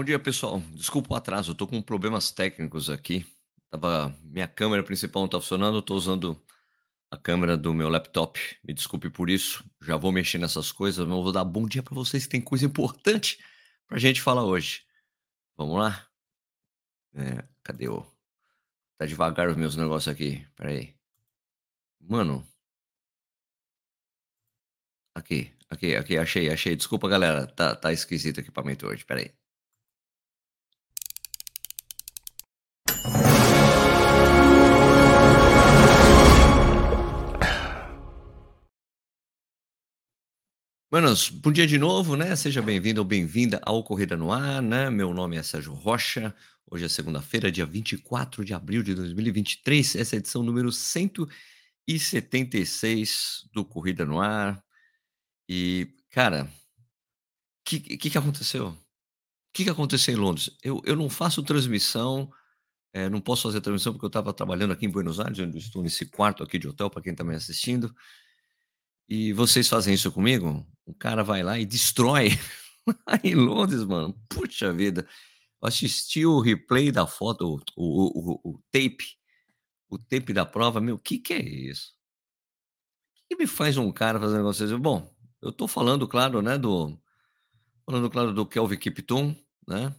Bom dia, pessoal. Desculpa o atraso, tô com problemas técnicos aqui. Tava minha câmera principal não tá funcionando, tô usando a câmera do meu laptop. Me desculpe por isso. Já vou mexer nessas coisas, mas vou dar bom dia para vocês, que tem coisa importante pra gente falar hoje. Vamos lá? É, cadê o Tá devagar os meus negócios aqui. Espera aí. Mano. Aqui, aqui, aqui, achei, achei. Desculpa, galera. Tá, tá esquisito o equipamento hoje. Espera Manos, bom dia de novo, né? Seja bem-vindo ou bem-vinda ao Corrida no Ar, né? Meu nome é Sérgio Rocha. Hoje é segunda-feira, dia 24 de abril de 2023. Essa é a edição número 176 do Corrida no Ar. E, cara, o que, que, que aconteceu? O que, que aconteceu em Londres? Eu, eu não faço transmissão, é, não posso fazer transmissão porque eu estava trabalhando aqui em Buenos Aires, onde estou nesse quarto aqui de hotel, para quem está me assistindo. E vocês fazem isso comigo? O cara vai lá e destrói em Londres, mano. Puxa vida. Assisti o replay da foto, o, o, o, o tape, o tape da prova. Meu, o que, que é isso? O que me faz um cara fazer negócio assim? Bom, eu tô falando, claro, né, do. Falando, claro, do Kelvin Kiptum, né?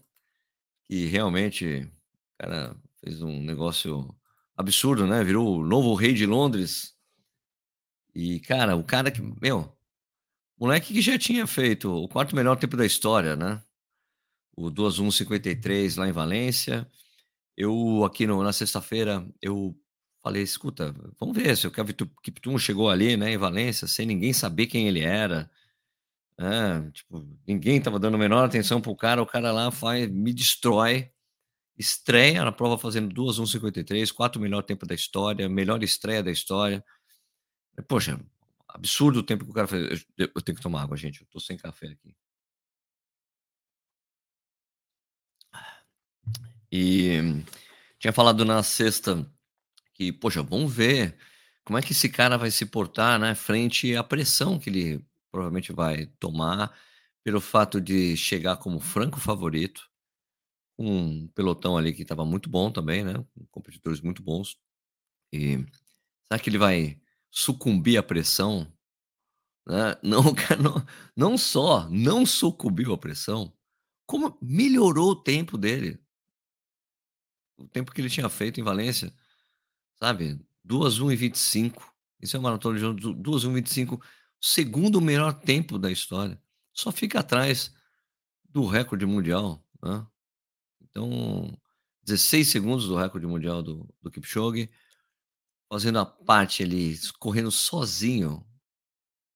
Que realmente, cara, fez um negócio absurdo, né? Virou o novo rei de Londres e, cara, o cara que, meu, moleque que já tinha feito o quarto melhor tempo da história, né? O 2:1:53 lá em Valência. Eu aqui no, na sexta-feira eu falei, escuta, vamos ver se o Kiptum chegou ali, né, em Valência, sem ninguém saber quem ele era. É, tipo, ninguém estava dando a menor atenção pro cara, o cara lá faz, me destrói, estreia na prova fazendo 2:1:53, quarto melhor tempo da história, melhor estreia da história. Poxa, absurdo o tempo que o cara fez. Eu, eu tenho que tomar água, gente. Eu tô sem café aqui. E tinha falado na sexta que, poxa, vamos ver como é que esse cara vai se portar, né, frente à pressão que ele provavelmente vai tomar pelo fato de chegar como franco favorito, um pelotão ali que estava muito bom também, né, com competidores muito bons. E será que ele vai sucumbir à pressão, né? não, não, não só não sucumbiu à pressão, como melhorou o tempo dele. O tempo que ele tinha feito em Valência, sabe? 2 1 e 25. Isso é uma maratona de 2 1 e 25, segundo melhor tempo da história. Só fica atrás do recorde mundial, né? Então, 16 segundos do recorde mundial do, do Kipchoge fazendo a parte ali, correndo sozinho,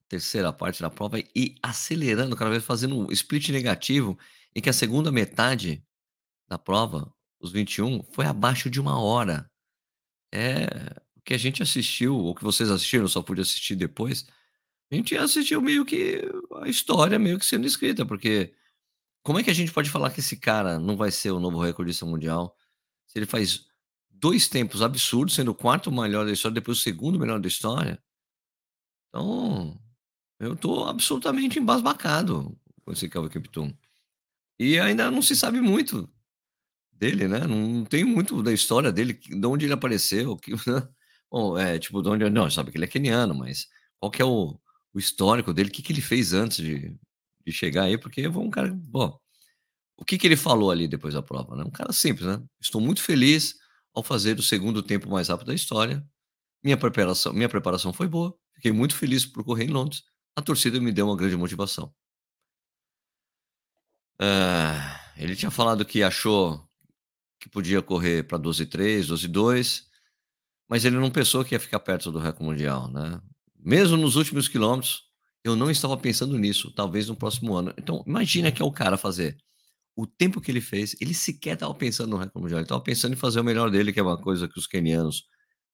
terceira parte da prova e acelerando cada vez, fazendo um split negativo, em que a segunda metade da prova, os 21, foi abaixo de uma hora. É o que a gente assistiu, ou que vocês assistiram, só pude assistir depois. A gente assistiu meio que a história meio que sendo escrita, porque como é que a gente pode falar que esse cara não vai ser o novo recordista mundial se ele faz dois tempos absurdos, sendo o quarto melhor da história, depois o segundo melhor da história. Então, eu tô absolutamente embasbacado com esse Kelvin Kiptum. E ainda não se sabe muito dele, né? Não tem muito da história dele, de onde ele apareceu, que, né? Bom, é, tipo, de onde... Não, sabe que ele é keniano, mas qual que é o, o histórico dele? O que, que ele fez antes de, de chegar aí? Porque foi um cara... Bom, o que, que ele falou ali depois da prova? Né? Um cara simples, né? Estou muito feliz ao fazer o segundo tempo mais rápido da história. Minha preparação, minha preparação foi boa, fiquei muito feliz por correr em Londres. A torcida me deu uma grande motivação. Uh, ele tinha falado que achou que podia correr para 12,3, 12,2, mas ele não pensou que ia ficar perto do recorde mundial, né? Mesmo nos últimos quilômetros, eu não estava pensando nisso, talvez no próximo ano. Então, imagina que é o cara fazer o tempo que ele fez, ele sequer estava pensando no recorde mundial, ele estava pensando em fazer o melhor dele, que é uma coisa que os kenianos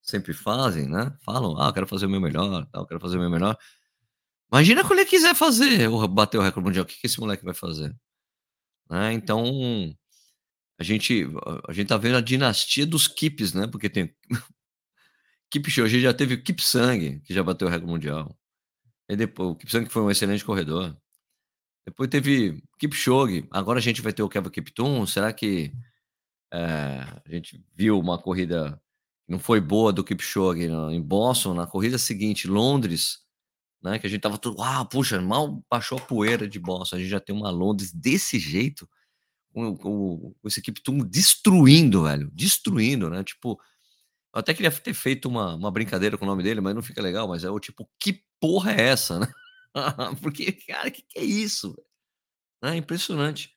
sempre fazem, né? Falam, ah, eu quero fazer o meu melhor, eu quero fazer o meu melhor. Imagina quando ele quiser fazer, ou bater o recorde mundial, o que, que esse moleque vai fazer? Né? Então, a gente, a gente tá vendo a dinastia dos Kips, né? Porque tem Kip hoje já teve o Kip Sang, que já bateu o recorde mundial. E depois, o Kip Sang foi um excelente corredor. Depois teve Kipchoge, agora a gente vai ter o Kevin Kiptum, será que, eh, a gente viu uma corrida não foi boa do Kipchoge na em Boston, na corrida seguinte, Londres, né, que a gente estava tudo: "Uau, puxa, mal baixou a poeira de Boston, a gente já tem uma Londres desse jeito, com com com esse Kiptum destruindo, velho, destruindo, né, tipo, eu até queria ter feito uma uma brincadeira com o nome dele, mas não fica legal, mas é o tipo: "Que porra é essa?", né. Porque, cara, que que é isso? É impressionante.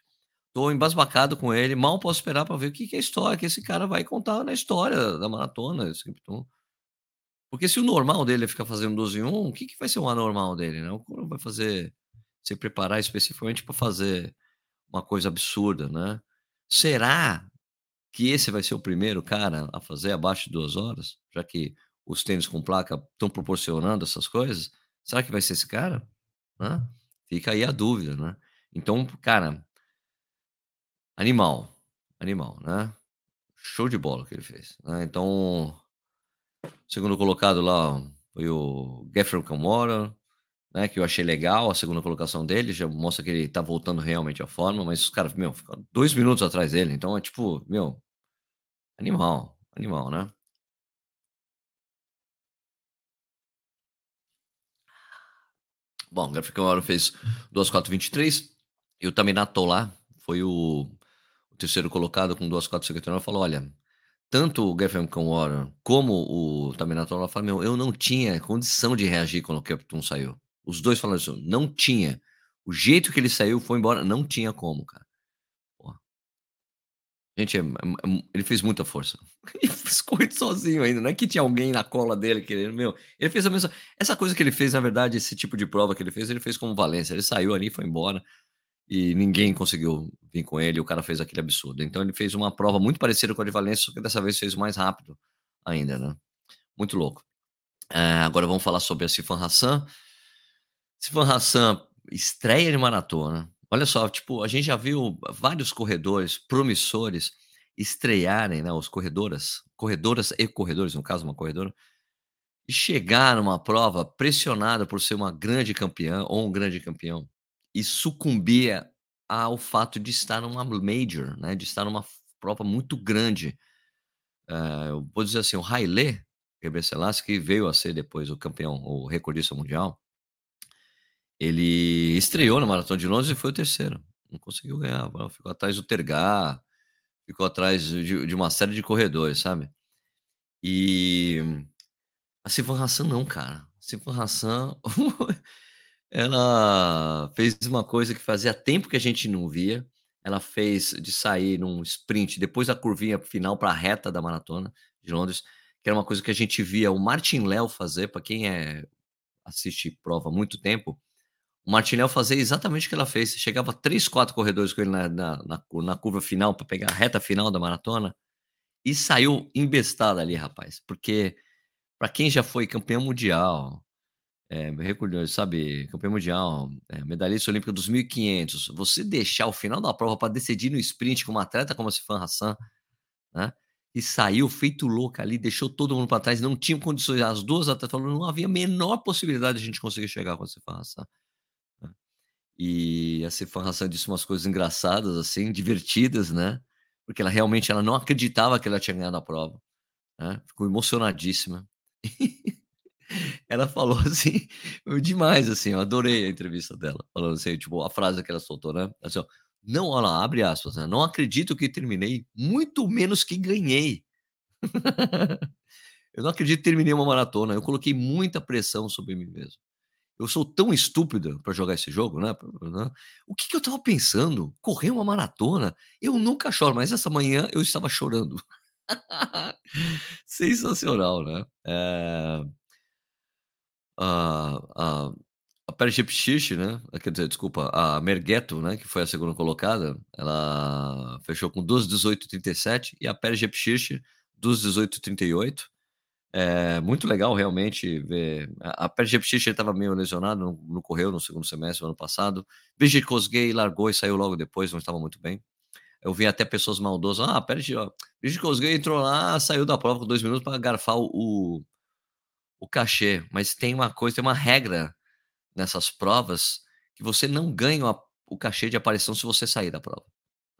Tô embasbacado com ele, mal posso esperar para ver o que que é a história que esse cara vai contar na história da maratona, esse. Porque se o normal dele é ficar fazendo 12 em 1, o que que vai ser o anormal dele, né, o vai fazer se preparar especificamente para fazer uma coisa absurda, né. Será que esse vai ser o primeiro cara a fazer abaixo de 2 horas? Já que os tênis com placa estão proporcionando essas coisas, será que vai ser esse cara? Hã? Fica aí a dúvida, né. Então, cara animal, animal, né. Show de bola que ele fez, né, então, segundo colocado lá foi o Geoffrey Kamworor, né, que eu achei legal a segunda colocação dele, já mostra que ele tá voltando realmente à forma, mas os caras, meu, ficaram 2 minutos atrás dele, então é tipo, meu, animal, animal, né. Bom, o Geoffrey Kamworor fez 2:4:23 e o Taminato Tola foi o o terceiro colocado com 2:4:59 falou: "Olha, tanto o Geoffrey Kamworor como o Taminato Tola falaram: 'Meu, eu não tinha condição de reagir quando o Kiptum saiu'". Os 2 falaram isso: "Não tinha. O jeito que ele saiu, foi embora, não tinha como, cara". Gente, é é é ele fez muita força. E fez sozinho ainda, não é que tinha alguém na cola dele querendo, meu, ele fez a mesma essa coisa que ele fez, na verdade, esse tipo de prova que ele fez, ele fez como Valência, ele saiu ali foi embora, e ninguém conseguiu vir com ele, o cara fez aquele absurdo. Então ele fez uma prova muito parecida com a de Valência, só que dessa vez fez mais rápido ainda, né. Muito louco. Eh, agora vamos falar sobre a Sifan Hassan. Sifan Hassan, estreia de maratona, olha só, tipo, a gente já viu vários corredores promissores estrearem, né, os corredoras corredoras e corredores, no caso, uma corredora, e chegar numa prova pressionada por ser uma grande campeã ou um grande campeão, e sucumbir ao fato de estar numa major, né, de estar numa prova muito grande. Eh, eu vou dizer assim, o Haile Gebrselassie, que veio a ser depois o campeão, o recordista mundial ele estreou na maratona de Londres e foi o terceiro, não conseguiu ganhar, ficou atrás do Tergat, ficou atrás de de uma série de corredores, sabe. E a Sifan Hassan não, cara, a Sifan Hassan, ela fez uma coisa que fazia tempo que a gente não via, ela fez de sair num sprint depois da curvinha final pra reta da maratona de Londres, que era uma coisa que a gente via o Martin Lel fazer, pra quem, eh, assiste prova há muito tempo, o Martin Lel fazia exatamente o que ela fez, chegava 3, 4 corredores com ele na na na na curva final pra pegar a reta final da maratona, e saiu embestada ali, rapaz, porque pra quem já foi campeão mundial, eh, recordista, sabe, campeão mundial, eh, medalhista olímpica dos 1500, você deixar o final da prova pra decidir no sprint com uma atleta como a Sifan Hassan, né, e saiu feito louca ali, deixou todo mundo pra trás, não tinham condições, as 2 atletas falou: "Não havia a menor possibilidade de a gente conseguir chegar com a Sifan Hassan". E a Sifan Hassan disse umas coisas engraçadas, assim, divertidas, né, porque ela realmente ela não acreditava que ela tinha ganhado a prova, né, ficou emocionadíssima. Ela falou assim, demais, assim, eu adorei a entrevista dela, falando assim, tipo, a frase que ela soltou, né, assim ó: "Não", olha lá, abre aspas, né, "Não acredito que terminei, muito menos que ganhei". Eu não acredito que terminei uma maratona, eu coloquei muita pressão sobre mim mesmo. Eu sou tão estúpida pra jogar esse jogo, né, né, o que que eu estava pensando? Correr uma maratona? Eu nunca choro, mas essa manhã eu estava chorando. Sensacional, né. Eh a a a né, quer dizer, desculpa, a Meneghetto, né, que foi a segunda colocada, ela fechou com 2:18:37 e a Peres Jepchirchir 2:18:38. Eh, muito legal realmente ver a Peres Jepchirchir estava meio lesionada, não não correu no segundo semestre do ano passado. Brigid Kosgei largou e saiu logo depois, não estava muito bem. Eu vi até pessoas maldosas: "Ah, Brigid Kosgei entrou lá, saiu da prova com 2 minutos pra garfar o o cachê", mas tem uma coisa, tem uma regra nessas provas, que você não ganha o cachê de aparição se você sair da prova,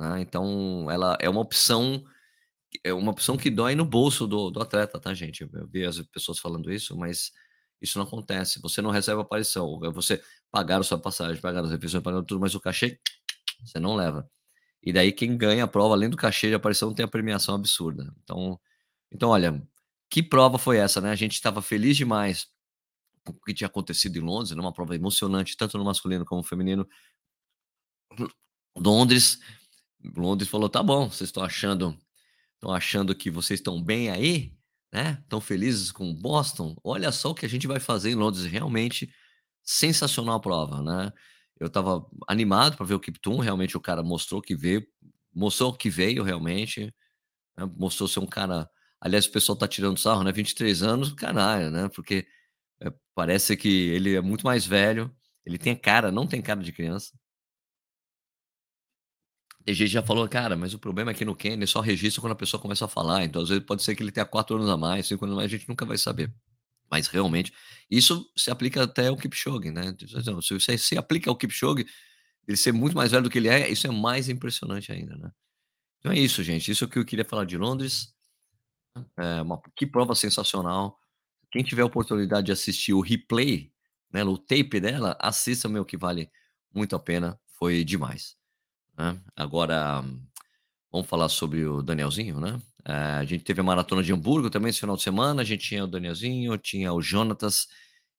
né. Então ela é uma opção é uma opção que dói no bolso do do atleta, tá gente. Eu vi as pessoas falando isso, mas isso não acontece. Você não recebe aparição, é você pagaram sua passagem, pagaram as refeições, pagaram tudo, mas o cachê você não leva. E daí quem ganha a prova, além do cachê de aparição, tem a premiação absurda. Então então olha, que prova foi essa, né? A gente estava feliz demais com o que tinha acontecido em Londres, numa prova emocionante, tanto no masculino como no feminino. Londres Londres falou: "Tá bom, vocês estão achando estão achando que vocês estão bem aí, né, estão felizes com Boston? Olha só o que a gente vai fazer em Londres, realmente sensacional a prova, né". Eu estava animado para ver o Kiptum, realmente o cara mostrou que veio, mostrou que veio realmente, né, mostrou ser um cara aliás o pessoal tá tirando sarro, né, 23 anos, canalha, né, porque, eh, parece que ele é muito mais velho, ele tem cara não tem cara de criança. Tem gente já falou: "Cara, mas o problema é que no Kenia só registra quando a pessoa começa a falar, então às vezes pode ser que ele tenha 4 anos a mais, 5 anos a mais, a gente nunca vai saber". Mas realmente, isso se aplica até ao Kipchoge, né, se você se aplica ao Kipchoge, ele ser muito mais velho do que ele é, isso é mais impressionante ainda, né. Então é isso gente, isso que eu queria falar de Londres. É uma que prova sensacional. Quem tiver a oportunidade de assistir o replay, né, o tape dela, assista meu que vale muito a pena, foi demais, né. Agora, vamos falar sobre o Danielzinho, né. Eh, a gente teve a maratona de Hamburgo também esse final de semana, a gente tinha o Danielzinho, tinha o Jonatas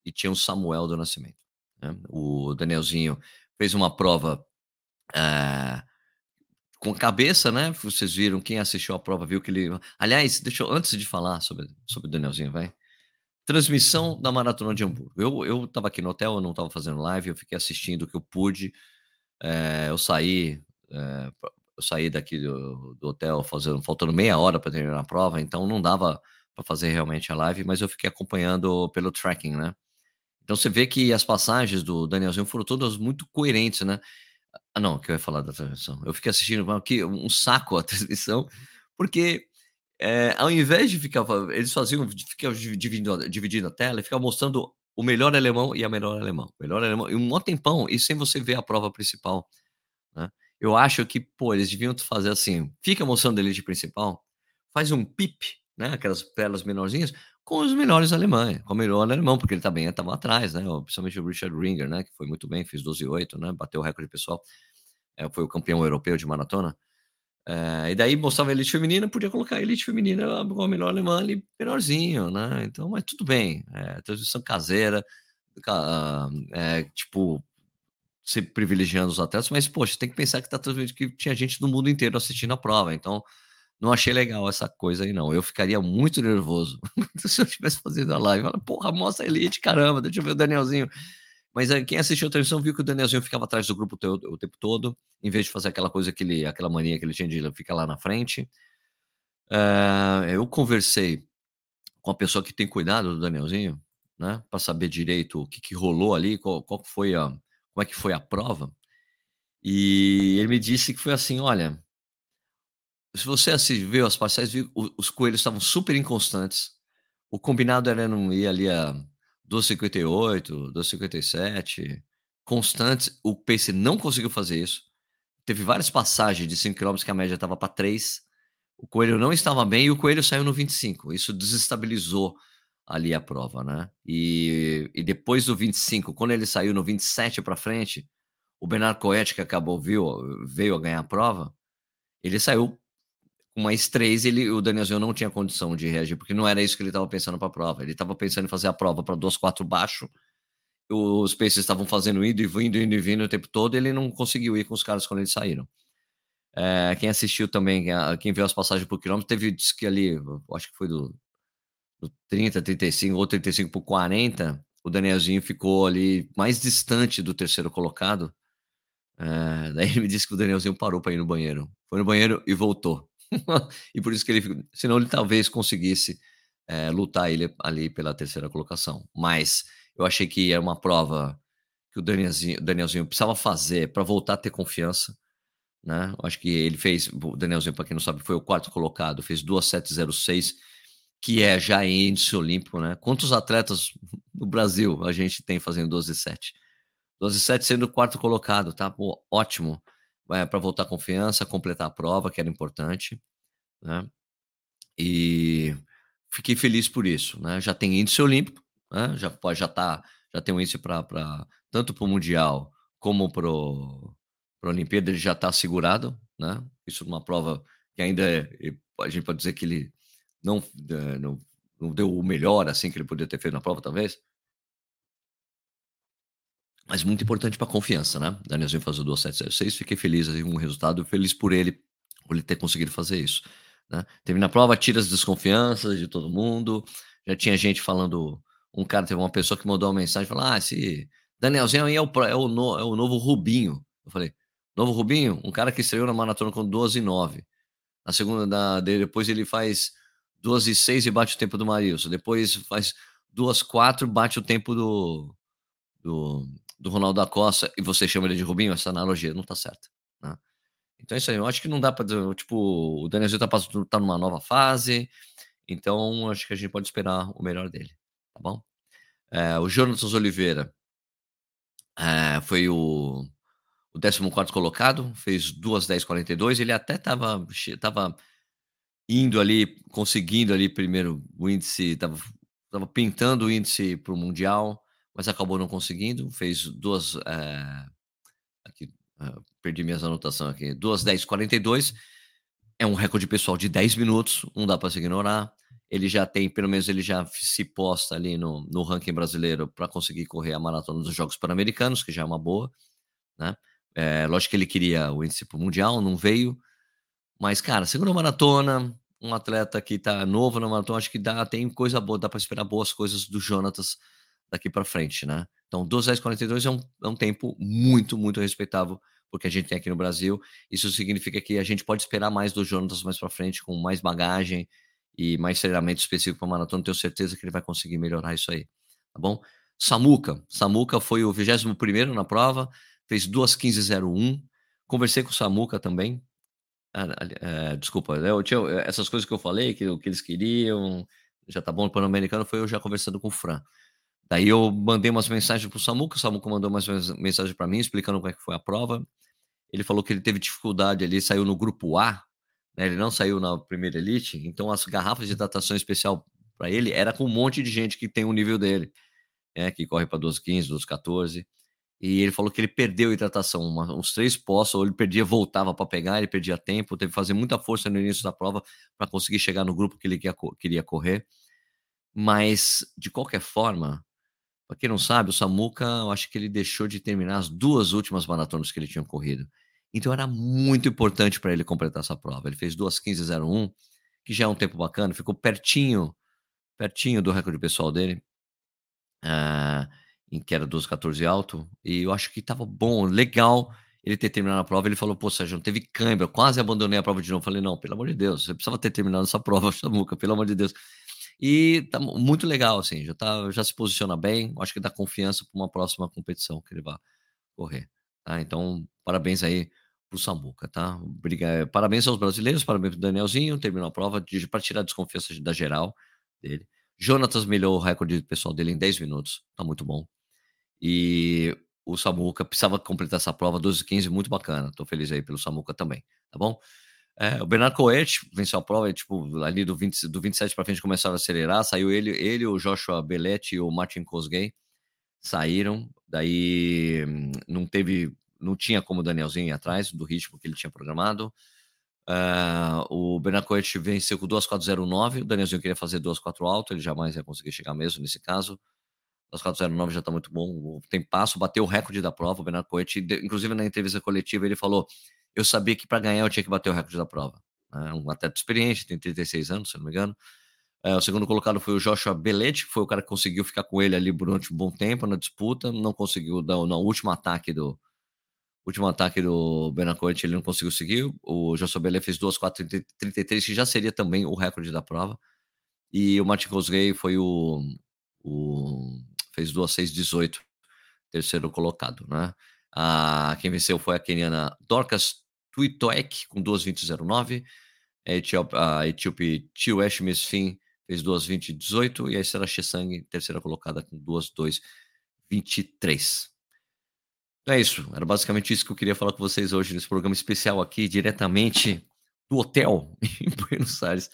e tinha o Samuel do Nascimento, né. O Danielzinho fez uma prova, eh, com cabeça, né, vocês viram, quem assistiu a prova viu que ele aliás, deixa eu antes de falar sobre sobre o Danielzinho, vai. Transmissão da maratona de Hamburgo. Eu estava aqui no hotel, eu não estava fazendo live, eu fiquei assistindo o que eu pude, eh, eu saí, eh, eu saí daqui do do hotel fazendo faltando meia hora para terminar a prova, então não dava para fazer realmente a live, mas eu fiquei acompanhando pelo tracking, né. Então você vê que as passagens do Danielzinho foram todas muito coerentes, né. Ah não, que eu ia falar da transmissão. Eu fiquei assistindo aqui um saco a transmissão, porque, eh, ao invés de ficar eles faziam ficavam dividindo dividindo a tela e ficavam mostrando o melhor alemão e a melhor alemã, o melhor alemão e um maior tempão e sem você ver a prova principal, né. Eu acho que, pô, eles deviam fazer assim, fica mostrando a elite principal, faz um pip, né, aquelas telas menorzinhas, com os melhores alemães, com o melhor alemão, porque ele também estava atrás, né, principalmente o Richard Ringer, né, que foi muito bem, fez 12:08, né, bateu o recorde pessoal, eh, foi o campeão europeu de maratona. Eh, e daí mostrava a elite feminina, podia colocar a elite feminina com a melhor alemã ali, menorzinho, né, então mas tudo bem, eh, transmissão caseira, ca eh, tipo, sempre privilegiando os atletas, mas poxa, tem que pensar que tá que tinha gente do mundo inteiro assistindo a prova, então não achei legal essa coisa aí não, eu ficaria muito nervoso se eu estivesse fazendo a live, fala: "Porra, mostra a elite caramba, deixa eu ver o Danielzinho". Mas aí quem assistiu a transmissão viu que o Danielzinho ficava atrás do grupo o tempo todo, em vez de fazer aquela coisa que ele aquela mania que ele tinha de ficar lá na frente. Eh, eu conversei com a pessoa que tem cuidado do Danielzinho, né, pra saber direito o que que rolou ali, qual qual foi a como é que foi a prova, e ele me disse que foi assim: "Olha" se você assi viu as parciais, viu os coelhos estavam super inconstantes, o combinado era não ir ali a 2:58, 2:57, constantes, o pace não conseguiu fazer isso. Teve várias passagens de 5 quilômetros que a média estava para 3, o coelho não estava bem e o coelho saiu no 25, isso desestabilizou ali a prova, né. E e depois do 25, quando ele saiu no 27 para frente, o Bernard Coët que acabou viu veio a ganhar a prova, ele saiu com mais 3, ele o Danielzinho não tinha condição de reagir, porque não era isso que ele estava pensando para a prova, ele estava pensando em fazer a prova para 2:04 baixo, os pacers estavam fazendo indo e vindo, indo e vindo o tempo todo, ele não conseguiu ir com os caras quando eles saíram. Eh, quem assistiu também, quem viu as passagens por quilômetro, teve diz que ali, acho que foi do do 30, 35 ou 35 por 40, o Danielzinho ficou ali mais distante do 3º colocado, eh, daí ele me disse que o Danielzinho parou para ir no banheiro, foi no banheiro e voltou. E por isso que ele senão ele talvez conseguisse, eh, lutar ele ali pela 3º colocação, mas eu achei que é uma prova que o Danielzinho Danielzinho precisava fazer para voltar a ter confiança, né, eu acho que ele fez o Danielzinho para quem não sabe foi o 4º colocado, fez 2:07:06, que é já índice olímpico, né. Quantos atletas no Brasil a gente tem fazendo 12:07? 2:07 sendo o quarto colocado, tá, pô, ótimo. Eh, pra voltar a confiança, completar a prova, que era importante, né. E fiquei feliz por isso, né. Já tem índice olímpico, né, já pode já tá já tem um índice pra tanto para o mundial como para para a Olimpíada, ele já tá assegurado, né. Isso numa prova que ainda é a gente pode dizer que ele não eh, não não deu o melhor, assim, que ele poderia ter feito na prova, talvez. Mas muito importante pra confiança, né. Danielzinho fazer o 2:07:06, fiquei feliz com o resultado, feliz por ele, por ele ter conseguido fazer isso, né. Termina a prova, tira as desconfianças de todo mundo, já tinha gente falando um cara teve uma pessoa que mandou uma mensagem falando: "Ah, esse Danielzinho aí é o é o no é o novo Rubinho". Eu falei: "Novo Rubinho? Um cara que estreou na maratona com 2:09. Na segunda da de depois ele faz 2:06 e bate o tempo do Marilson, depois faz 2:04, bate o tempo do do do Ronaldo da Costa e você chama ele de Rubinho? Essa analogia não tá certa, né". Então é isso aí, eu acho que não dá dizer tipo, o Danielzinho tá tá numa nova fase, então acho que a gente pode esperar o melhor dele, tá bom. Eh, o Jonatas Oliveira eh, foi o o 14º colocado, fez 2:10:42, ele até estava estava indo ali, conseguindo ali primeiro o índice, estava f estava pintando o índice para o mundial, mas acabou não conseguindo, fez 2, eh, aqui, hã, perdi minhas anotação aqui, 2:10:42, é um recorde pessoal de 10 minutos, não dá pra se ignorar. Ele já tem pelo menos ele já se posta ali no no ranking brasileiro pra conseguir correr a maratona dos Jogos Pan-Americanos, que já é uma boa, né. Eh, lógico que ele queria o índice para o mundial, não veio, mas cara, segunda maratona, um atleta que tá novo na maratona, acho que dá tem coisa boa, dá pra esperar boas coisas do Jonatas daqui pra frente, né. Então 2:10:42 é um é um tempo muito, muito respeitável para o que a gente tem aqui no Brasil, isso significa que a gente pode esperar mais do Jonatas mais pra frente com mais bagagem e mais treinamento específico pra maratona, tenho certeza que ele vai conseguir melhorar isso aí, tá bom. Samuca, Samuca foi o 21º na prova, fez 2:15:01, conversei com o Samuca também, ah, eh, desculpa, eu tinha essas coisas que eu falei, que o que eles queriam, já tá bom, Pan-Americano foi eu já conversando com o Fran. Daí eu mandei umas mensagens para o Samuca, o Samuca mandou umas mes mensagem pra mim explicando como é que foi a prova, ele falou que ele teve dificuldade ali, saiu no grupo A, né, ele não saiu na primeira elite, então as garrafas de hidratação especial pra ele era com um monte de gente que tem o nível dele, né, que corre pra 2:15, 2:14, e ele falou que ele perdeu hidratação uma uns 3 postos, ou ele perdia, voltava pra pegar, ele perdia tempo, teve que fazer muita força no início da prova pra conseguir chegar no grupo que ele queria correr. Mas, de qualquer forma, pra quem não sabe, o Samuca, eu acho que ele deixou de terminar as 2 últimas maratonas que ele tinha corrido, então era muito importante pra ele completar essa prova, ele fez 2:15:01, que já é um tempo bacana, ficou pertinho pertinho do recorde pessoal dele, ah, em que era 2:14 alto, e eu acho que estava bom, legal ele ter terminado a prova, ele falou: "Pô, Sérgio, teve cãibra, eu quase abandonei a prova de novo", falei: "Não, pelo amor de Deus, você precisava ter terminado essa prova, Samuca, pelo amor de Deus". E tá mu muito legal, assim, já tá já se posiciona bem, acho que dá confiança pra uma próxima competição que ele vá correr, tá. Então, parabéns aí para o Samuca, tá. Obriga parabéns aos brasileiros, parabéns para o Danielzinho, terminou a prova pra tirar a desconfiança da geral dele. Jonatas melhorou o recorde pessoal dele em 10 minutos, tá muito bom. E o Samuca precisava completar essa prova, 2:15, muito bacana, tô feliz aí pelo Samuca também, tá bom. Eh, o Bernard Coët venceu a prova tipo, ali do 20 do 27 pra frente começaram a acelerar, saiu ele ele, o Joshua Belletti e o Martin Kosgei, saíram, daí não teve não tinha como o Danielzinho ir atrás do ritmo que ele tinha programado. Ah, o Bernard Coët venceu com 2:04:09, o Danielzinho queria fazer 2:04 alto, ele jamais ia conseguir chegar mesmo nesse caso. 2:04:09 já tá muito bom, o tempasso, bateu o recorde da prova, o Bernard Coët, de inclusive na entrevista coletiva ele falou: "Eu sabia que pra ganhar eu tinha que bater o recorde da prova", né, um atleta experiente, tem 36 anos, se não me engano. Eh, o 2º colocado foi o Joshua Belletti, que foi o cara que conseguiu ficar com ele ali durante um bom tempo na disputa, não conseguiu dar no último ataque do último ataque do Bernard Coët ele não conseguiu seguir, o Joshua Belletti fez 2:04:33, que já seria também o recorde da prova, e o Martin Kosgei foi o o fez 2:06:18, 3º colocado, né. Ah, quem venceu foi a queniana Dorcas Tuitoek com 2:20:09, a etiop a etíope Chiwesh Finn fez 2:20:18 e a Sarah Chesang, terceira colocada com 2:02:23. É isso, era basicamente isso que eu queria falar com vocês hoje nesse programa especial aqui, diretamente do hotel em Buenos Aires.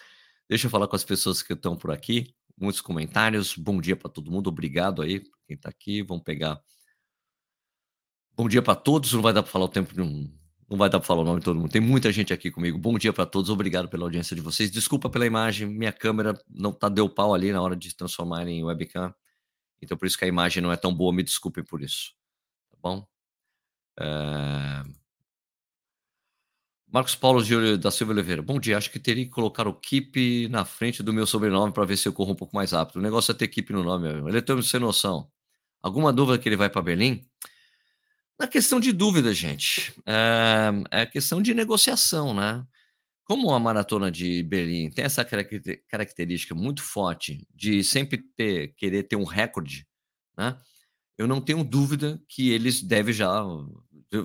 Deixa eu falar com as pessoas que estão por aqui, muitos comentários. Bom dia para todo mundo, obrigado aí quem está aqui. Vamos pegar. Bom dia para todos, não vai dar para falar o tempo de um. Não vai dar para falar o nome de todo mundo. Tem muita gente aqui comigo. Bom dia para todos, obrigado pela audiência de vocês. Desculpa pela imagem, minha câmera não tá deu pau ali na hora de transformar em webcam. Então por isso que a imagem não é tão boa, me desculpem por isso. Tá bom? É... Marcos Paulo de da Silva Oliveira. Bom dia. Acho que teria que colocar o Keep na frente do meu sobrenome para ver se eu corro um pouco mais rápido. O negócio é ter Keep no nome. Ele tem sem noção. Alguma dúvida que ele vai para Berlim? Na questão de dúvida, gente, é, é questão de negociação, né? Como a maratona de Berlim tem essa característica muito forte de sempre ter, querer ter um recorde, né? Eu não tenho dúvida que eles devem já.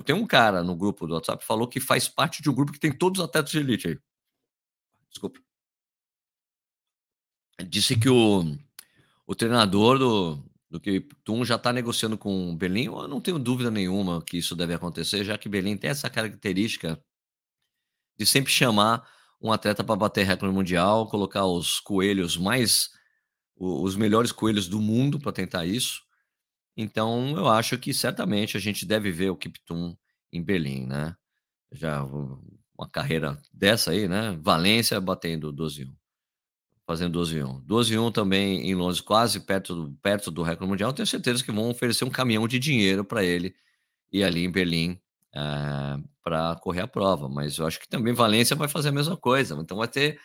Tem um cara no grupo do WhatsApp que falou que faz parte de um grupo que tem todos os atletas de elite aí. Desculpa. Disse que o, o treinador do, do que Tum já está negociando com Berlim. Eu não tenho dúvida nenhuma que isso deve acontecer, já que Berlim tem essa característica de sempre chamar um atleta para bater recorde mundial, colocar os coelhos mais os melhores coelhos do mundo para tentar isso. Então, eu acho que certamente a gente deve ver o Kiptum em Berlim, né? Já uma carreira dessa aí, né? Valência batendo 12 1. Fazendo 12 1. 12 1 também em Londres, quase perto do, perto do recorde mundial. Tenho certeza que vão oferecer um caminhão de dinheiro para ele e ali em Berlim é, eh, para correr a prova. Mas eu acho que também Valência vai fazer a mesma coisa. Então vai ter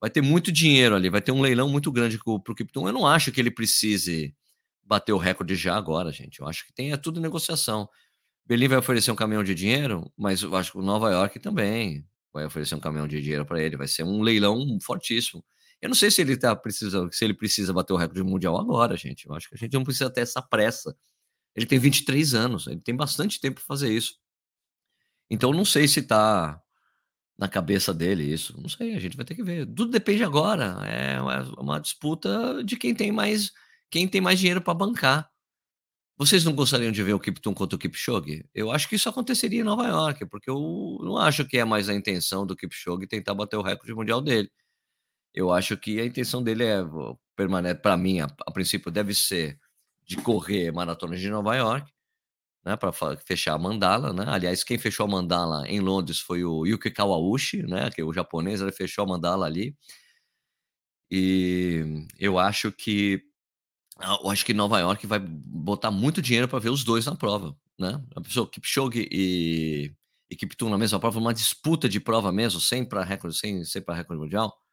vai ter muito dinheiro ali, vai ter um leilão muito grande para o Kiptum. Eu não acho que ele precise bater o recorde já agora, gente. Eu acho que tem é tudo negociação. Berlim vai oferecer um caminhão de dinheiro, mas eu acho que Nova York também vai oferecer um caminhão de dinheiro para ele. Vai ser um leilão fortíssimo. Eu não sei se ele tá precisando, se ele precisa bater o recorde mundial agora, gente. Eu acho que a gente não precisa ter essa pressa. Ele tem 23 anos, ele tem bastante tempo para fazer isso. Então não sei se tá na cabeça dele isso. Não sei, a gente vai ter que ver. Tudo depende agora. É uma disputa de quem tem mais quem tem mais dinheiro para bancar. Vocês não gostariam de ver o Kipton contra o Kipchoge? Eu acho que isso aconteceria em Nova York, porque eu não acho que é mais a intenção do Kipchoge tentar bater o recorde mundial dele. Eu acho que a intenção dele é permanecer, para mim, a, a, princípio deve ser de correr maratona de Nova York, né, para fechar a mandala, né? Aliás, quem fechou a mandala em Londres foi o Yuki Kawauchi, né, que é o japonês, ele fechou a mandala ali. E eu acho que eu acho que Nova York vai botar muito dinheiro para ver os dois na prova, né? A pessoa Kipchoge e, e Kiptum na mesma prova, uma disputa de prova mesmo, sem para recorde, sem, sem para recorde mundial.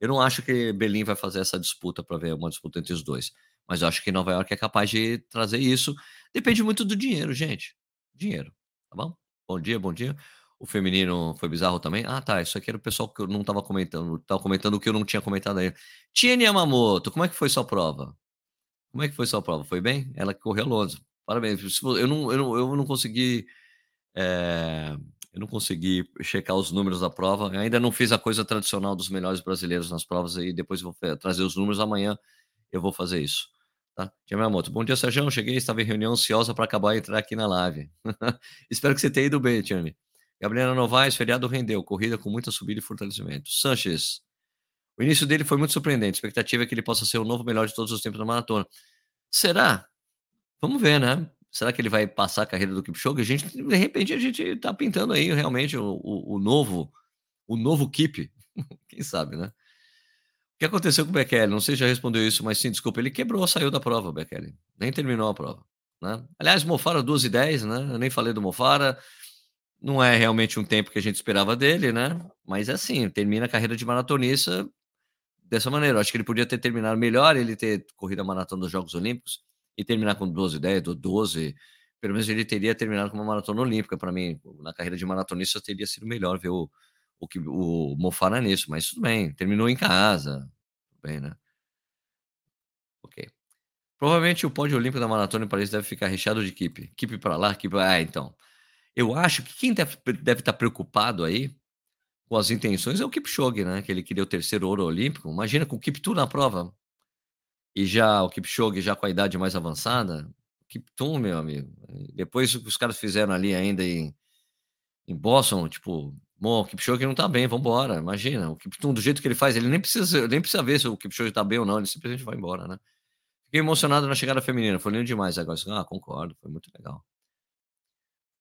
Eu não acho que Berlim vai fazer essa disputa para ver uma disputa entre os dois, mas eu acho que Nova York é capaz de trazer isso. Depende muito do dinheiro, gente. Dinheiro, tá bom? Bom dia, bom dia. O feminino foi bizarro também? Ah, tá. Isso aqui era o pessoal que eu não estava comentando. Tava comentando o que eu não tinha comentado aí. Tiene Yamamoto, como é que foi sua prova? Como é que foi sua prova? Foi bem? Ela que correu Londres. Parabéns. Eu não, eu não, eu não consegui. É, eu não consegui checar os números da prova. Eu ainda não fiz a coisa tradicional dos melhores brasileiros nas provas aí. Depois vou trazer os números. Amanhã eu vou fazer isso. Tá? moto. Bom dia, Sérgio. Cheguei, estava em reunião ansiosa para acabar e entrar aqui na live. Espero que você tenha ido bem, Tiane. Gabriela Novaes, feriado rendeu. Corrida com muita subida e fortalecimento. Sanches, o início dele foi muito surpreendente. A expectativa é que ele possa ser o novo melhor de todos os tempos da maratona. Será? Vamos ver, né? Será que ele vai passar a carreira do Kipchoge? A gente, de repente, a gente está pintando aí realmente o, o, o, novo, o novo Kip. Quem sabe, né? O que aconteceu com o Bekele? Não sei se já respondeu isso, mas sim, desculpa. Ele quebrou, saiu da prova, Bekele. Nem terminou a prova. Né? Aliás, Mofara 2 e 10, né? Eu nem falei do Mofara. Não é realmente um tempo que a gente esperava dele, né? Mas é assim, termina a carreira de maratonista dessa maneira. Eu acho que ele podia ter terminado melhor, ele ter corrido a maratona dos Jogos Olímpicos e terminar com 12, 10, 12. Pelo menos ele teria terminado com uma maratona olímpica. Para mim, na carreira de maratonista, teria sido melhor ver o, o, que, o Mofara nisso, mas tudo bem, terminou em casa. Tudo bem, né? Ok. Provavelmente o pódio olímpico da maratona em Paris deve ficar recheado de equipe. Equipe para lá, equipe. Ah, então. Eu acho que quem deve, estar preocupado aí com as intenções é o Kipchoge, né? Que ele queria o terceiro ouro olímpico. Imagina com o Kiptu na prova. E já o Kipchoge já com a idade mais avançada, Kiptum, meu amigo. Depois o que os caras fizeram ali ainda em, em Boston, tipo, bom, o Kipchoge não tá bem, vambora. Imagina, o Kiptum, do jeito que ele faz, ele nem precisa, nem precisa ver se o Kipchoge tá bem ou não, ele simplesmente vai embora, né? Fiquei emocionado na chegada feminina, foi lindo demais agora. Ah, concordo, foi muito legal.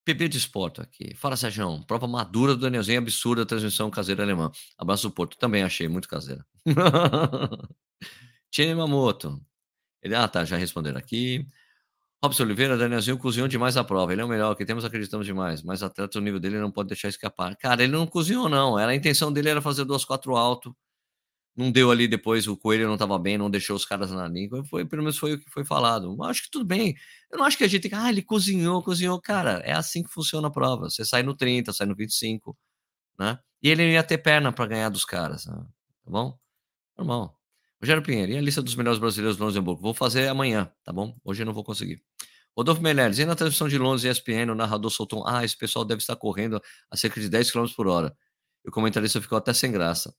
PB de Esporte aqui. Fala, Sérgio. Prova madura do Danielzinho, absurda transmissão caseira alemã. Abraço do Porto. Também achei muito caseira. Mamoto. Ele, ah, tá, já responderam aqui. Robson Oliveira, Danielzinho cozinhou demais a prova. Ele é o melhor, que temos, acreditamos demais. Mas atleta, o nível dele não pode deixar escapar. Cara, ele não cozinhou, não. Era, a intenção dele era fazer duas, quatro alto. Não deu ali depois, o Coelho não estava bem, não deixou os caras na língua. Foi, pelo menos foi o que foi falado. Acho que tudo bem. Eu não acho que a gente tem que. Ah, ele cozinhou, cozinhou. Cara, é assim que funciona a prova. Você sai no 30, sai no 25, né? E ele ia ter perna para ganhar dos caras, né? tá bom? Normal. Rogério Pinheiro, e a lista dos melhores brasileiros do Luxemburgo? Vou fazer amanhã, tá bom? Hoje eu não vou conseguir. Rodolfo Meleres, e na transmissão de Londres ESPN, o narrador soltou um, ah, esse pessoal deve estar correndo a cerca de 10 km por hora. E o comentarista ficou até sem graça.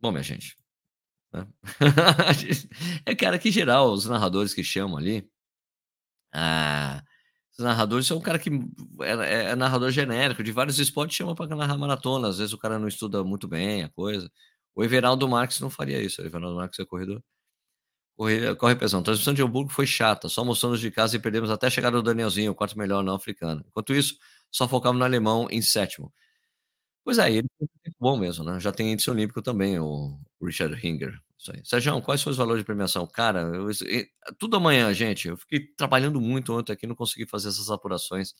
Bom, minha gente. Né? é, cara, que geral, os narradores que chamam ali. Ah, os narradores são um cara que é, é, é narrador genérico de vários esportes, chama para narrar maratona. Às vezes o cara não estuda muito bem a coisa. O Everaldo Marques não faria isso. O Everaldo Marques é corredor. Corre, corre pesão. Transmissão de Hamburgo foi chata. Só mostramos de casa e perdemos até chegar do Danielzinho, o quarto melhor não africano. Enquanto isso, só focamos no alemão em sétimo. Pois é, ele é bom mesmo, né? Já tem índice olímpico também, o Richard Hinger. Sérgio, quais foram os valores de premiação? Cara, eu, tudo amanhã, gente. Eu fiquei trabalhando muito ontem aqui, não consegui fazer essas apurações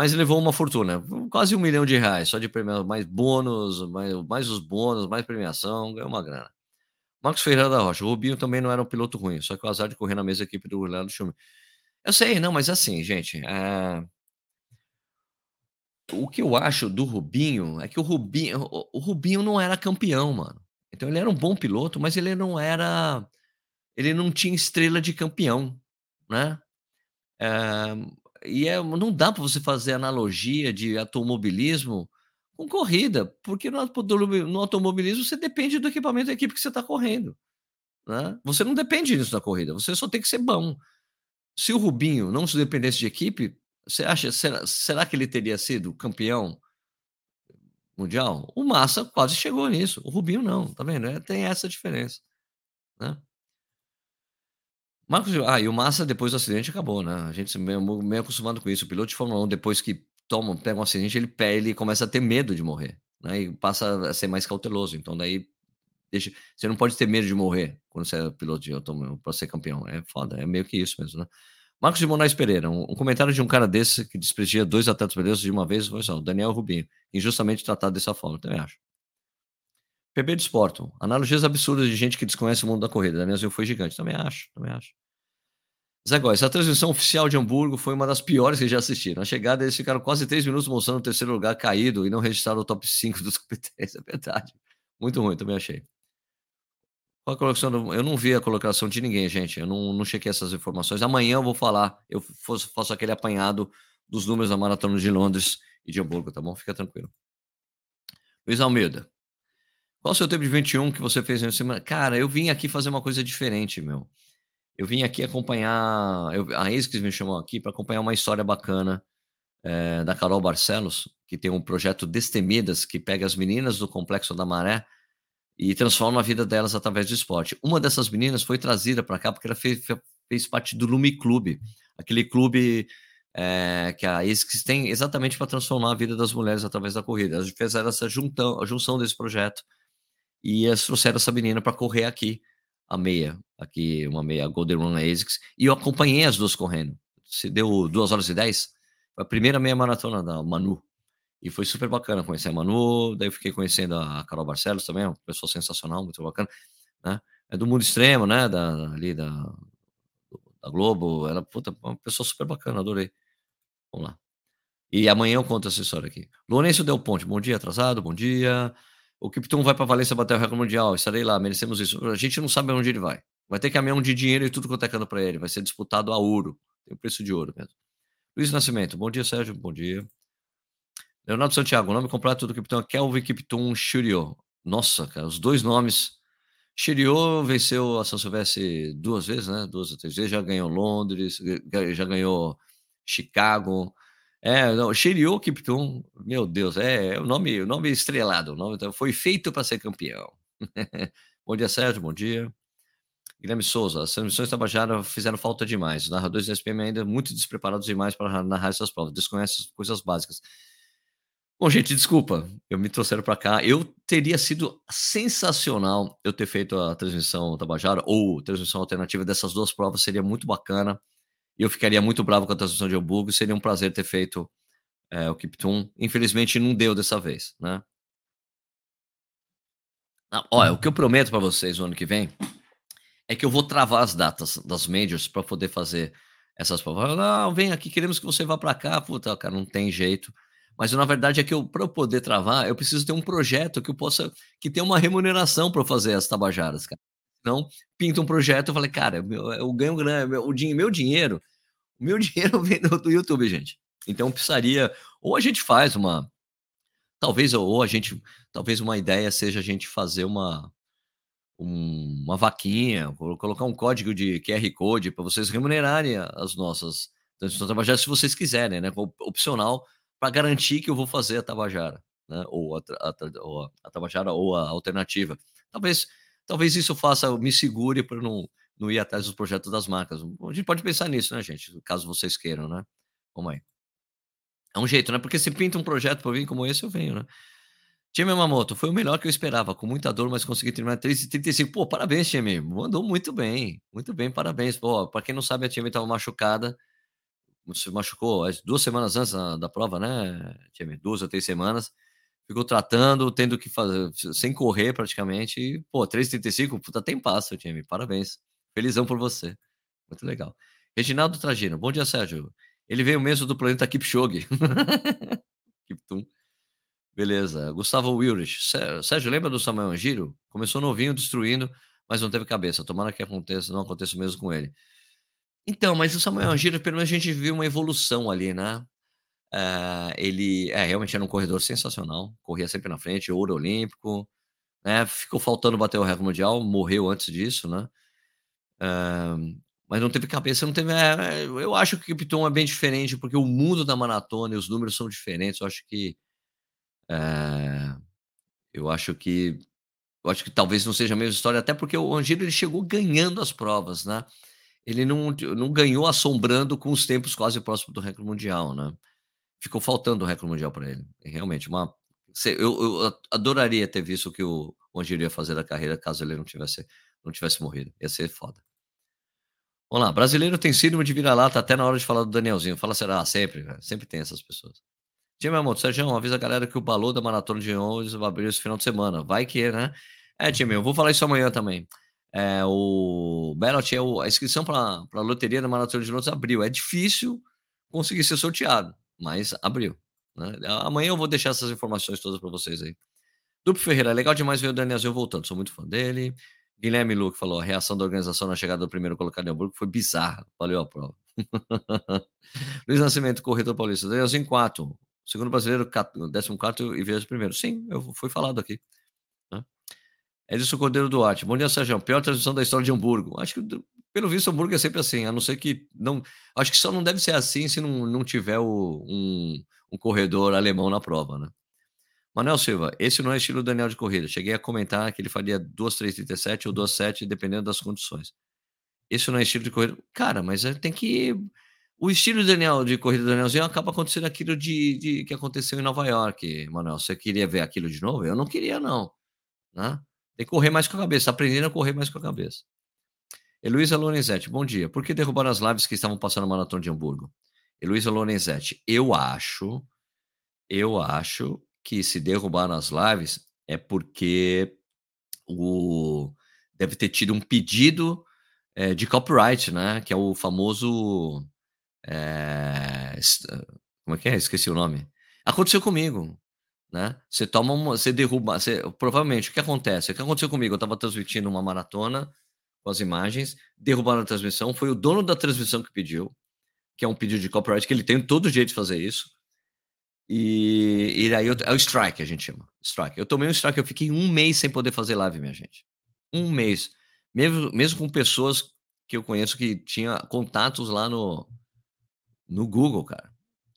mas levou uma fortuna, quase um milhão de reais, só de premiação, mais bônus, mais, mais os bônus, mais premiação, ganhou uma grana. Marcos Ferreira da Rocha, o Rubinho também não era um piloto ruim, só que o azar de correr na mesma equipe do Leandro Schumi. Eu sei, não, mas assim, gente, é... o que eu acho do Rubinho é que o Rubinho, o Rubinho não era campeão, mano. Então ele era um bom piloto, mas ele não era, ele não tinha estrela de campeão, né? É, e é, não dá para você fazer analogia de automobilismo com corrida, porque no, automobilismo você depende do equipamento da equipe que você está correndo. Né? Você não depende disso da corrida, você só tem que ser bom. Se o Rubinho não se dependesse de equipe, você acha, será, será que ele teria sido campeão mundial? O Massa quase chegou nisso, o Rubinho não, tá vendo? É, tem essa diferença. Né? Marcos, ah, e o Massa depois do acidente acabou, né? A gente meio, meio acostumado com isso. O piloto de Fórmula 1, depois que toma, pega um acidente, ele, ele começa a ter medo de morrer, né? E passa a ser mais cauteloso. Então, daí, deixa, você não pode ter medo de morrer quando você é piloto de automóvel para ser campeão. É foda, é meio que isso mesmo, né? Marcos de Moraes Pereira, um, um, comentário de um cara desse que desprestigia dois atletas brasileiros de uma vez, foi só, o Daniel Rubinho, injustamente tratado dessa forma, também acho. PB de Sporto, analogias absurdas de gente que desconhece o mundo da corrida. Danielzinho foi gigante, também acho, também acho. Zé Góes, a transmissão oficial de Hamburgo foi uma das piores que já assistiram. Na chegada, eles ficaram quase três minutos mostrando o terceiro lugar caído e não registraram o top 5 dos competências. É verdade. Muito ruim, também achei. Qual a colocação. Eu não vi a colocação de ninguém, gente. Eu não, não chequei essas informações. Amanhã eu vou falar, eu faço, aquele apanhado dos números da Maratona de Londres e de Hamburgo, tá bom? Fica tranquilo. Luiz Almeida. Qual o seu tempo de 21 que você fez em semana? Cara, eu vim aqui fazer uma coisa diferente, meu eu vim aqui acompanhar. Eu, a ASICS me chamou aqui para acompanhar uma história bacana é, da Carol Barcelos, que tem um projeto Destemidas, que pega as meninas do Complexo da Maré e transforma a vida delas através do esporte. Uma dessas meninas foi trazida para cá porque ela fez, fez parte do Lumi Clube, aquele clube é, que a ASICS tem exatamente para transformar a vida das mulheres através da corrida. Elas fizeram essa juntão, a junção desse projeto e trouxeram essa menina para correr aqui a meia, aqui uma meia Golden Run ASICS, e eu acompanhei as duas correndo. Se deu 2 horas e 10, foi a primeira meia maratona da Manu. E foi super bacana conhecer a Manu, daí eu fiquei conhecendo a Carol Barcelos também, uma pessoa sensacional, muito bacana, né? É do mundo extremo, né? Da, ali da, da Globo, ela, puta, uma pessoa super bacana, adorei. Vamos lá. E amanhã eu conto essa história aqui. Lourenço Del Ponte, bom dia, atrasado, bom dia. O Kipton vai para Valência bater o recorde mundial. Estarei lá, merecemos isso. A gente não sabe onde ele vai. Vai ter caminhão de dinheiro e tudo quanto é para ele. Vai ser disputado a ouro. Tem o preço de ouro mesmo. Luiz Nascimento, bom dia, Sérgio. Bom dia. Leonardo Santiago, nome completo do Kipton é Kelvin Kipton Churio. Nossa, cara, os dois nomes. Cheriot venceu a São Silvestre 2 vezes, né, 2 ou 3 vezes, já ganhou Londres, já ganhou Chicago. É, não, Cheriot Kiptum, meu Deus, é, é o nome o nome estrelado, o nome então, foi feito para ser campeão. Bom dia, Sérgio, bom dia. Guilherme Souza, as transmissões Tabajara fizeram falta demais. Os narradores da SPM ainda muito despreparados demais para narrar essas provas, desconhecem as coisas básicas. Bom, gente, desculpa, eu me trouxeram para cá. Eu teria sido sensacional eu ter feito a transmissão Tabajara ou transmissão alternativa dessas duas provas, seria muito bacana. Eu ficaria muito bravo com a transmissão de Hamburgo, seria um prazer ter feito é, o Kiptum. Infelizmente não deu dessa vez, né? Ah, olha, o que eu prometo para vocês no ano que vem é que eu vou travar as datas das majors para poder fazer essas provas. Não, vem aqui, queremos que você vá para cá. Puta, cara, não tem jeito. Mas na verdade é que para eu poder travar, eu preciso ter um projeto que eu possa que tenha uma remuneração para fazer as tabajaras, cara. Não pinta um projeto, eu falei, cara, eu, eu ganho grana, meu, o meu dinheiro, o meu dinheiro vem do, do YouTube, gente. Então precisaria ou a gente faz uma talvez ou a gente talvez uma ideia seja a gente fazer uma um, uma vaquinha, colocar um código de QR Code para vocês remunerarem as nossas tabajaras se vocês quiserem, né? Opcional para garantir que eu vou fazer a Tabajara, né? Ou a, a, a, a Tabajara ou a alternativa. Talvez, talvez isso faça, me segure para não, não ir atrás dos projetos das marcas. A gente pode pensar nisso, né, gente? Caso vocês queiram, né? Vamos aí. É um jeito, né? Porque se pinta um projeto para vir como esse, eu venho, né? Time Yamamoto, foi o melhor que eu esperava, com muita dor, mas consegui terminar 3,35. Pô, parabéns, time. Mandou muito bem. Muito bem, parabéns. Pô, pra quem não sabe, a time estava machucada se machucou duas semanas antes da, da prova, né, time? Duas ou três semanas. Ficou tratando, tendo que fazer, sem correr praticamente. E, pô, 3,35, puta, tem passo, time. Parabéns. Felizão por você. Muito legal. Reginaldo Tragino, bom dia, Sérgio. Ele veio mesmo do planeta Kipchoge. Kiptum. Beleza. Gustavo Wilrich. Sérgio, lembra do Samuel Giro? Começou novinho, destruindo, mas não teve cabeça. Tomara que aconteça, não aconteça mesmo com ele. Então, mas o Samuel Angiro, pelo menos a gente viu uma evolução ali, né? Uh, ele é, realmente era um corredor sensacional, corria sempre na frente, ouro olímpico, né? Ficou faltando bater o recorde mundial, morreu antes disso, né? Mas não teve cabeça, não teve. É, eu acho que o Kipton é bem diferente, porque o mundo da maratona e os números são diferentes. Eu acho que. É, eu acho que. Eu acho que talvez não seja a mesma história, até porque o Angiro ele chegou ganhando as provas, né? ele não, não ganhou assombrando com os tempos quase próximos do recorde mundial, né? Ficou faltando o recorde mundial para ele. Realmente, uma. Eu, eu, adoraria ter visto o que o Angelo ia fazer da carreira caso ele não tivesse, não tivesse morrido. Ia ser foda. Vamos lá, brasileiro tem síndrome de vira-lata até na hora de falar do Danielzinho. Fala será? Ah, sempre, sempre tem essas pessoas. Time Amoto, Sérgio, avisa a galera que o balão da maratona de 11 vai abrir esse final de semana. Vai que, né? É, time, eu vou falar isso amanhã também. É, o Bellot é o, a inscrição para a loteria da Maratona de Londres abriu. É difícil conseguir ser sorteado, mas abriu. Né? Amanhã eu vou deixar essas informações todas para vocês aí. Duplo Ferreira, legal demais ver o Danielzinho voltando, sou muito fã dele. Guilherme Luke falou: a reação da organização na chegada do primeiro colocado em Hamburgo foi bizarra, valeu a prova. Luiz Nascimento, corredor paulista, Danielzinho 4, segundo brasileiro, 14 e Vias primeiro. Sim, eu fui falado aqui. Edson Cordeiro Duarte. Bom dia, Sérgio. Pior transmissão da história de Hamburgo. Acho que, pelo visto, Hamburgo é sempre assim, a não ser que. não Acho que só não deve ser assim se não, não tiver o, um, um corredor alemão na prova, né? Manuel Silva, esse não é estilo Daniel de corrida. Cheguei a comentar que ele faria 2,337 ou 2,7, dependendo das condições. Esse não é estilo de corrida. Cara, mas tem que. O estilo Daniel de corrida do Danielzinho acaba acontecendo aquilo de, de, que aconteceu em Nova York, Manuel. Você queria ver aquilo de novo? Eu não queria, não. Né? Tem que correr mais com a cabeça, aprendendo a correr mais com a cabeça. Heloísa Lorenzetti, bom dia. Por que derrubaram as lives que estavam passando no Maratona de Hamburgo? Heloísa Lorenzetti, eu acho, eu acho que se derrubaram as lives é porque o deve ter tido um pedido é, de copyright, né? Que é o famoso. É, como é que é? Esqueci o nome. Aconteceu comigo né? Você toma uma, você derruba, você, provavelmente o que acontece? O que aconteceu comigo? Eu estava transmitindo uma maratona com as imagens, derrubaram a transmissão, foi o dono da transmissão que pediu, que é um pedido de copyright que ele tem todo o jeito de fazer isso. E, e aí eu, é o strike a gente chama, strike. Eu tomei um strike, eu fiquei um mês sem poder fazer live, minha gente. 1 mês. Mesmo mesmo com pessoas que eu conheço que tinha contatos lá no no Google, cara.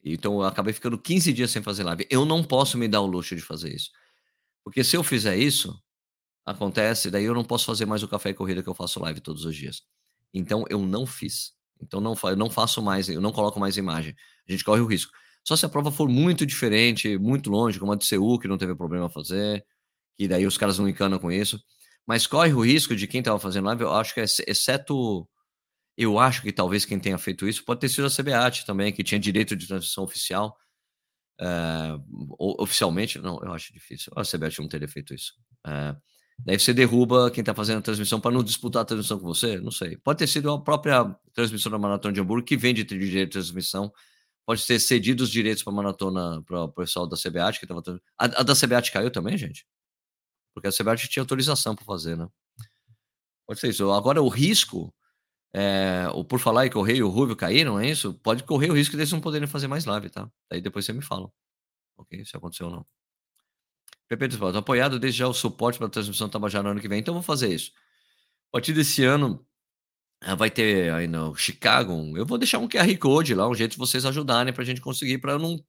Então eu acabei ficando 15 dias sem fazer live. Eu não posso me dar o luxo de fazer isso. Porque se eu fizer isso, acontece, daí eu não posso fazer mais o café e corrida que eu faço live todos os dias. Então eu não fiz. Então não eu não faço mais, eu não coloco mais imagem. A gente corre o risco. Só se a prova for muito diferente, muito longe, como a de Seul, que não teve problema fazer, que daí os caras não encanam com isso. Mas corre o risco de quem estava fazendo live, eu acho que é exceto eu acho que talvez quem tenha feito isso pode ter sido a CBAT também, que tinha direito de transmissão oficial. É, oficialmente, não, eu acho difícil. A CBAT não teria feito isso. É, daí você derruba quem está fazendo a transmissão para não disputar a transmissão com você, não sei. Pode ter sido a própria transmissão da Maratona de Hamburgo que vende direito de transmissão. Pode ter cedido os direitos para maratona para o pessoal da CBAT que estava. A, a da CBAT caiu também, gente? Porque a CBAT tinha autorização para fazer, né? Pode ser isso. Agora, o risco é, o Por Falar e Correr e o Rubio caíram, é isso? Pode correr o risco deles não poderem fazer mais live, tá? Aí depois você me fala. Ok? Se aconteceu ou não. Pepe dos Paulo, apoiado desde já o suporte para a transmissão Tabajara no ano que vem. Então vou fazer isso. A partir desse ano, vai ter aí no Chicago. Eu vou deixar um QR Code lá, um jeito de vocês ajudarem para a gente conseguir, para não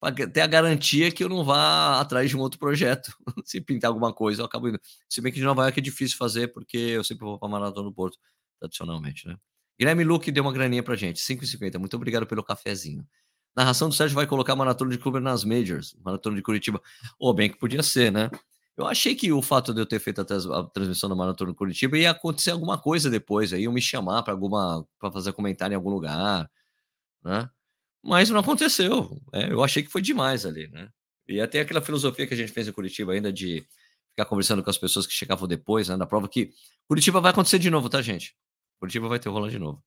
pra ter a garantia que eu não vá atrás de um outro projeto. Se pintar alguma coisa, eu acabo indo. Se bem que de Nova York é difícil fazer, porque eu sempre vou para Maratona do Porto tradicionalmente, né? Guilherme Luque deu uma graninha pra gente, 5,50. Muito obrigado pelo cafezinho. Narração do Sérgio vai colocar maratona de Clube nas Majors, maratona de Curitiba. Ou oh, bem que podia ser, né? Eu achei que o fato de eu ter feito a, trans, a transmissão da maratona Curitiba ia acontecer alguma coisa depois, aí iam me chamar para alguma para fazer comentário em algum lugar, né? Mas não aconteceu. É, eu achei que foi demais ali, né? E até aquela filosofia que a gente fez em Curitiba ainda de ficar conversando com as pessoas que chegavam depois, né, da prova que Curitiba vai acontecer de novo, tá, gente? Curitiba vai ter rolando de novo.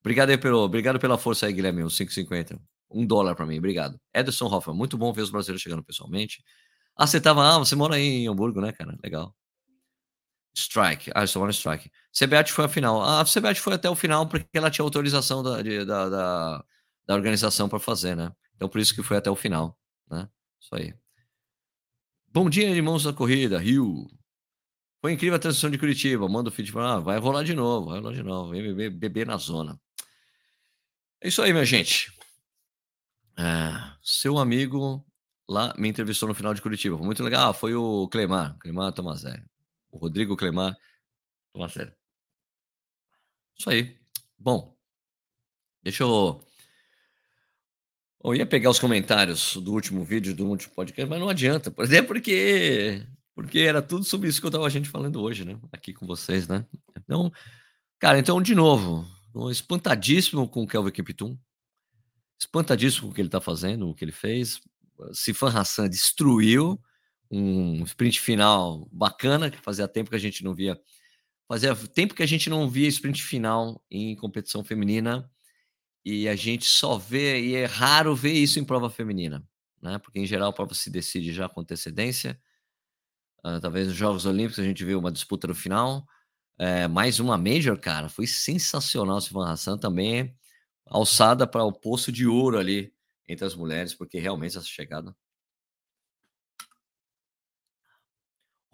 Obrigado aí pelo, obrigado pela força aí, Guilherme, os 5,50. Um dólar para mim, obrigado. Ederson Hoffman, muito bom ver os brasileiros chegando pessoalmente. Ah, você tava, ah, você mora aí em Hamburgo, né, cara? Legal. Strike. Ah, eu só moro Strike. CBAT foi a final. Ah, a CBAT foi até o final porque ela tinha autorização da, de, da, da, da organização para fazer, né? Então por isso que foi até o final, né? Isso aí. Bom dia, irmãos da corrida, Rio. Foi incrível a transição de Curitiba. Manda o feed para ah, vai rolar de novo, vai rolar de novo. Vem beber, beber na zona. É isso aí, minha gente. É, seu amigo lá me entrevistou no final de Curitiba. Foi muito legal. Ah, foi o Clemar, Clemar Tomazé. O Rodrigo Clemar Tomazé. Isso aí. Bom, deixa eu. Eu ia pegar os comentários do último vídeo, do último podcast, mas não adianta. Por exemplo, porque porque era tudo sobre isso que eu tava a gente falando hoje, né? Aqui com vocês, né? Então, cara, então, de novo, espantadíssimo com o Kelvin Kiptum. Espantadíssimo com o que ele tá fazendo, o que ele fez. Sifan Hassan destruiu um sprint final bacana, que fazia tempo que a gente não via. Fazia tempo que a gente não via sprint final em competição feminina. E a gente só vê, e é raro ver isso em prova feminina, né? Porque em geral a prova se decide já com antecedência Uh, talvez nos Jogos Olímpicos a gente viu uma disputa no final. É, mais uma Major, cara, foi sensacional esse Van Hassan também. Alçada para o poço de ouro ali entre as mulheres, porque realmente essa chegada.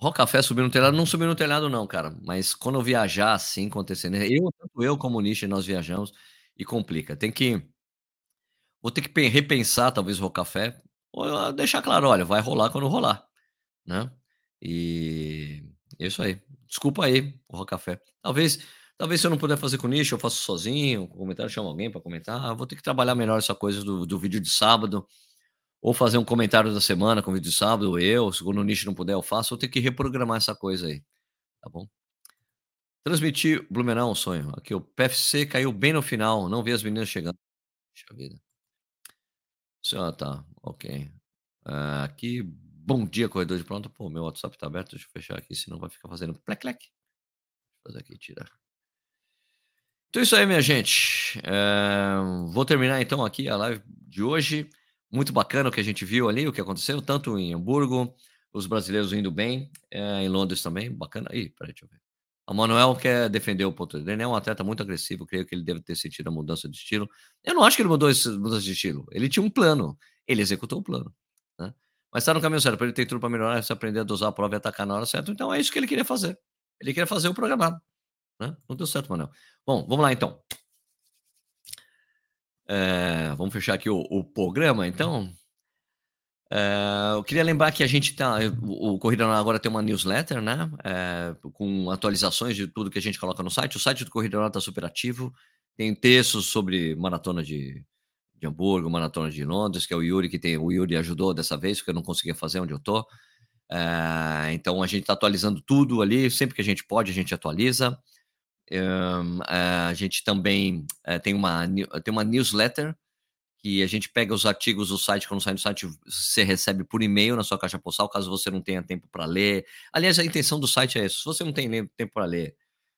O Café subiu no telhado, não subiu no telhado, não, cara. Mas quando eu viajar assim, acontecendo, eu, tanto eu como o Nishi, nós viajamos e complica. Tem que. Vou ter que repensar, talvez, o ou deixar claro, olha, vai rolar quando rolar, né? E é isso aí. Desculpa aí, o. Talvez, talvez se eu não puder fazer com nicho, eu faço sozinho, com comentário, chamo alguém para comentar. vou ter que trabalhar melhor essa coisa do, do vídeo de sábado, ou fazer um comentário da semana com vídeo de sábado, eu, se o nicho não puder, eu faço. Vou ter que reprogramar essa coisa aí, tá bom? Transmitir Blumenau é um sonho. Aqui o PFC caiu bem no final, não vi as meninas chegando. Puxa vida. Ah, tá, ok. Uh, aqui Bom dia, corredor de pronto. Pô, meu WhatsApp tá aberto. Deixa eu fechar aqui, senão vai ficar fazendo plec-plec. Deixa eu fazer aqui, tirar. Então é isso aí, minha gente. É... Vou terminar então aqui a live de hoje. Muito bacana o que a gente viu ali, o que aconteceu, tanto em Hamburgo, os brasileiros indo bem, é, em Londres também. Bacana. Ih, peraí, deixa eu ver. A Manuel quer defender o ponto dele. Ele é um atleta muito agressivo. Creio que ele deve ter sentido a mudança de estilo. Eu não acho que ele mudou essa mudança de estilo. Ele tinha um plano. Ele executou o plano. Né? Mas está no caminho certo. Ele ter tudo para melhorar, se aprender a dosar a prova e atacar na hora certa. Então é isso que ele queria fazer. Ele queria fazer o programado, né? Não deu certo, Manel. Bom, vamos lá então. É, vamos fechar aqui o, o programa, então. É, eu queria lembrar que a gente tá. O, Corrida agora tem uma newsletter, né? É, com atualizações de tudo que a gente coloca no site. O site do Corrida está super ativo. Tem textos sobre maratona de, de Hamburgo, maratona de Londres, que é o Yuri que tem. O Yuri ajudou dessa vez, porque eu não conseguia fazer onde eu tô. É, então a gente está atualizando tudo ali. Sempre que a gente pode, a gente atualiza. A gente também uh, tem, uma, tem uma newsletter que a gente pega os artigos do site, quando sai no site, você recebe por e-mail na sua caixa postal, caso você não tenha tempo para ler. Aliás, a intenção do site é isso. Se você não tem tempo para ler,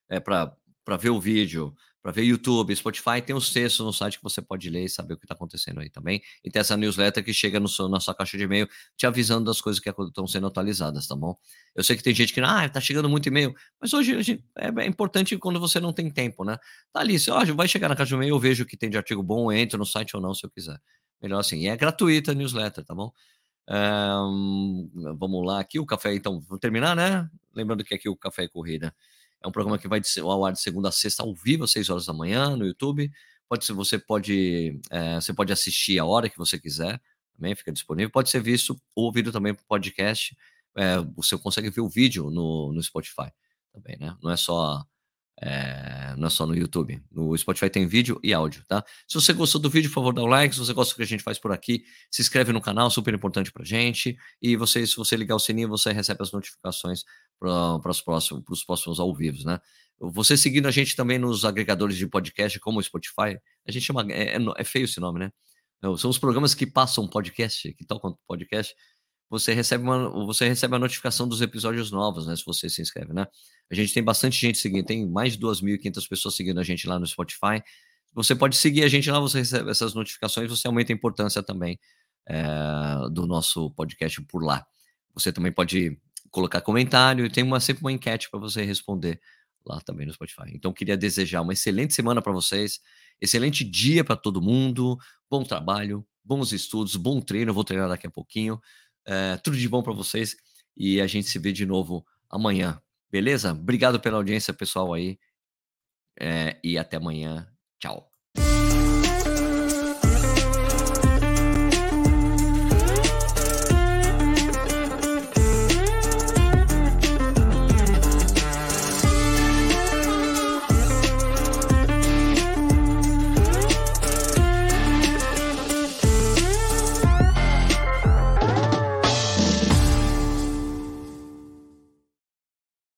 é para ver o vídeo, para ver YouTube, Spotify, tem os textos no site que você pode ler e saber o que está acontecendo aí também. E tem essa newsletter que chega no seu, na sua caixa de e-mail te avisando das coisas que estão sendo atualizadas, tá bom? Eu sei que tem gente que, ah, tá chegando muito e-mail, mas hoje é, é, importante quando você não tem tempo, né? Tá ali, ó, vai chegar na caixa de e-mail, eu vejo que tem de artigo bom, entro no site ou não, se eu quiser. Melhor assim. E é gratuita a newsletter, tá bom? Um, vamos lá aqui, o café, então, vamos terminar, né? Lembrando que aqui o Café é Corrida é um programa que vai ao ar de segunda a sexta ao vivo, às 6 horas da manhã, no YouTube. Pode você pode, é, você pode assistir a hora que você quiser, também fica disponível. Pode ser visto ou ouvido também por podcast. É, você consegue ver o vídeo no, no Spotify também, né? Não é só é, não é só no YouTube. No Spotify tem vídeo e áudio, tá? Se você gostou do vídeo, por favor, dá um like. Se você gosta do que a gente faz por aqui, se inscreve no canal, super importante pra gente. E você, se você ligar o sininho, você recebe as notificações para os próximos, pros próximos ao vivo, né? Você seguindo a gente também nos agregadores de podcast, como o Spotify, a gente chama. É, é, é feio esse nome, né? São os programas que passam podcast, que tocam podcast você recebe uma, você recebe a notificação dos episódios novos, né? Se você se inscreve, né? A gente tem bastante gente seguindo, tem mais de 2.500 pessoas seguindo a gente lá no Spotify. Você pode seguir a gente lá, você recebe essas notificações, você aumenta a importância também é, do nosso podcast por lá. Você também pode colocar comentário, tem uma, sempre uma enquete para você responder lá também no Spotify. Então, queria desejar uma excelente semana para vocês, excelente dia para todo mundo, bom trabalho, bons estudos, bom treino. Vou treinar daqui a pouquinho. É, tudo de bom para vocês e a gente se vê de novo amanhã. Beleza? Obrigado pela audiência, pessoal aí. É, e até amanhã. Tchau.